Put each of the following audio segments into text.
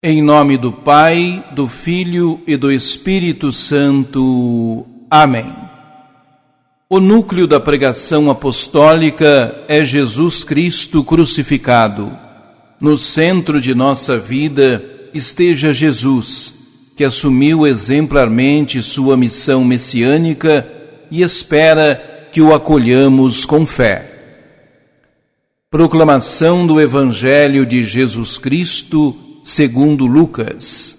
Em nome do Pai, do Filho e do Espírito Santo. Amém. O núcleo da pregação apostólica é Jesus Cristo crucificado. No centro de nossa vida esteja Jesus, que assumiu exemplarmente sua missão messiânica e espera que o acolhamos com fé. Proclamação do Evangelho de Jesus Cristo segundo Lucas.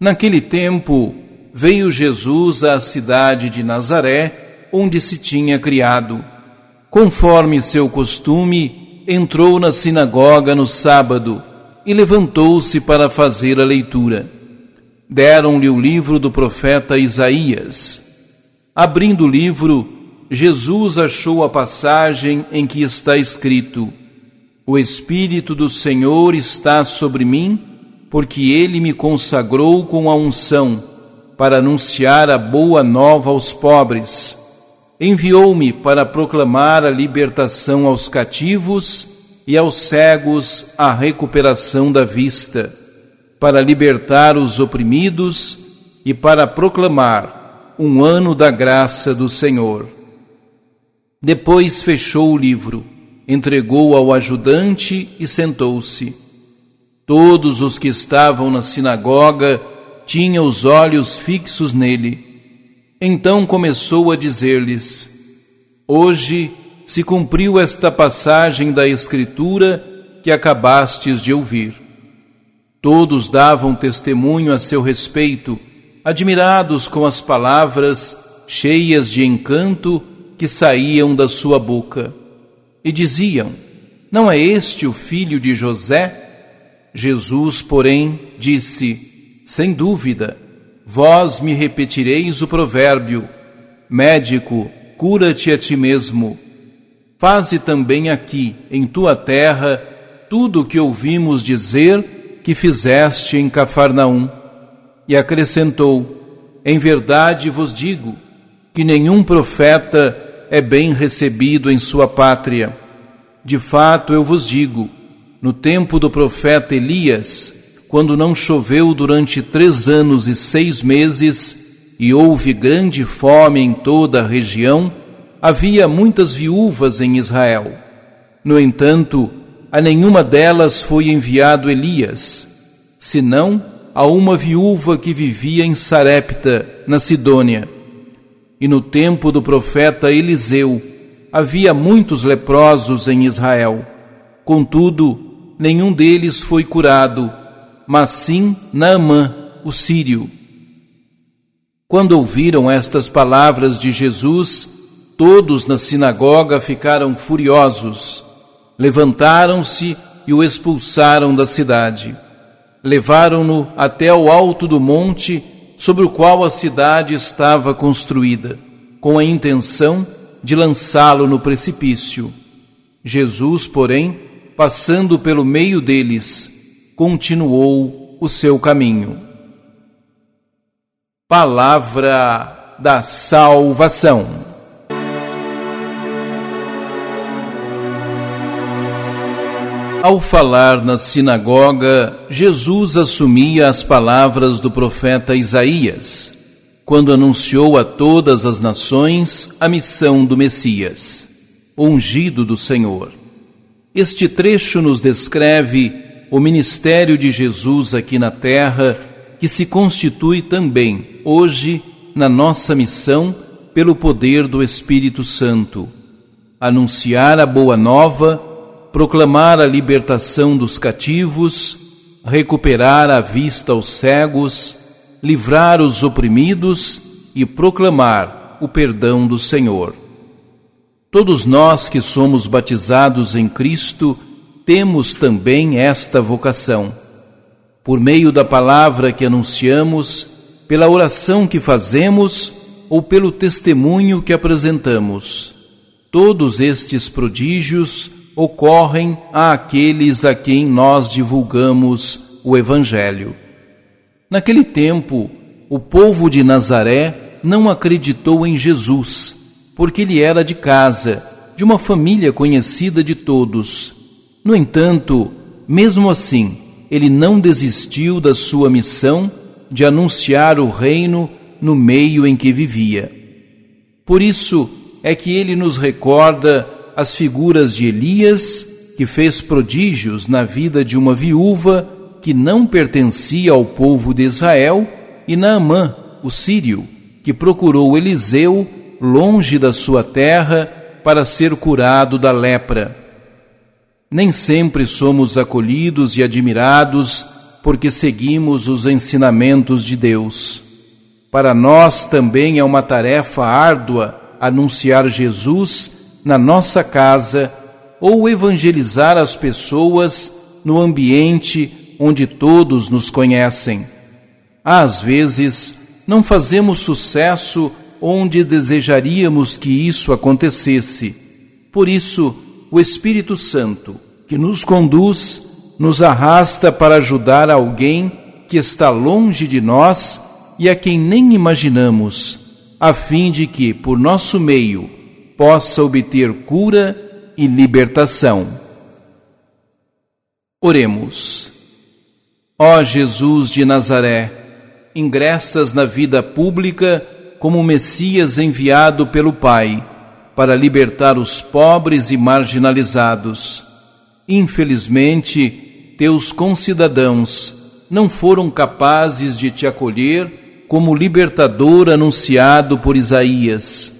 Naquele tempo, veio Jesus à cidade de Nazaré, onde se tinha criado. Conforme seu costume, entrou na sinagoga no sábado e levantou-se para fazer a leitura. Deram-lhe o livro do profeta Isaías. Abrindo o livro, Jesus achou a passagem em que está escrito: o Espírito do Senhor está sobre mim, porque ele me consagrou com a unção para anunciar a boa nova aos pobres. Enviou-me para proclamar a libertação aos cativos e aos cegos a recuperação da vista, para libertar os oprimidos e para proclamar um ano da graça do Senhor. Depois fechou o livro entregou ao ajudante e sentou-se. Todos os que estavam na sinagoga tinham os olhos fixos nele. Então começou a dizer-lhes: Hoje se cumpriu esta passagem da Escritura que acabastes de ouvir. Todos davam testemunho a seu respeito, admirados com as palavras cheias de encanto que saíam da sua boca e diziam: Não é este o filho de José? Jesus, porém, disse: Sem dúvida, vós me repetireis o provérbio: Médico, cura-te a ti mesmo. Faze também aqui, em tua terra, tudo o que ouvimos dizer que fizeste em Cafarnaum. E acrescentou: Em verdade vos digo que nenhum profeta é bem recebido em sua pátria. De fato, eu vos digo, no tempo do profeta Elias, quando não choveu durante três anos e seis meses, e houve grande fome em toda a região, havia muitas viúvas em Israel. No entanto, a nenhuma delas foi enviado Elias, senão a uma viúva que vivia em Sarepta, na Sidônia e no tempo do profeta Eliseu havia muitos leprosos em Israel. Contudo, nenhum deles foi curado, mas sim Naamã, o sírio. Quando ouviram estas palavras de Jesus, todos na sinagoga ficaram furiosos. Levantaram-se e o expulsaram da cidade. Levaram-no até ao alto do monte sobre o qual a cidade estava construída, com a intenção de lançá-lo no precipício. Jesus, porém, passando pelo meio deles, continuou o seu caminho. Palavra da salvação. Ao falar na sinagoga, Jesus assumia as palavras do profeta Isaías, quando anunciou a todas as nações a missão do Messias, ungido do Senhor. Este trecho nos descreve o ministério de Jesus aqui na terra, que se constitui também, hoje, na nossa missão, pelo poder do Espírito Santo. Anunciar a boa nova proclamar a libertação dos cativos, recuperar a vista aos cegos, livrar os oprimidos e proclamar o perdão do Senhor. Todos nós que somos batizados em Cristo temos também esta vocação. Por meio da palavra que anunciamos, pela oração que fazemos ou pelo testemunho que apresentamos. Todos estes prodígios ocorrem àqueles a quem nós divulgamos o Evangelho. Naquele tempo, o povo de Nazaré não acreditou em Jesus, porque ele era de casa, de uma família conhecida de todos. No entanto, mesmo assim, ele não desistiu da sua missão de anunciar o reino no meio em que vivia. Por isso é que ele nos recorda as figuras de Elias, que fez prodígios na vida de uma viúva que não pertencia ao povo de Israel, e Naamã, o sírio, que procurou Eliseu longe da sua terra para ser curado da lepra. Nem sempre somos acolhidos e admirados porque seguimos os ensinamentos de Deus. Para nós também é uma tarefa árdua anunciar Jesus na nossa casa ou evangelizar as pessoas no ambiente onde todos nos conhecem. Às vezes, não fazemos sucesso onde desejaríamos que isso acontecesse. Por isso, o Espírito Santo, que nos conduz, nos arrasta para ajudar alguém que está longe de nós e a quem nem imaginamos, a fim de que, por nosso meio, possa obter cura e libertação. Oremos. Ó Jesus de Nazaré, ingressas na vida pública como Messias enviado pelo Pai para libertar os pobres e marginalizados. Infelizmente, teus concidadãos não foram capazes de te acolher como libertador anunciado por Isaías.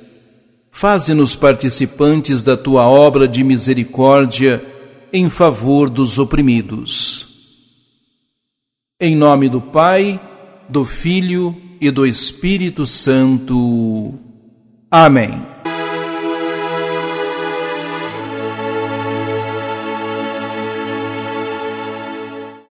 Faze-nos participantes da tua obra de misericórdia em favor dos oprimidos. Em nome do Pai, do Filho e do Espírito Santo. Amém.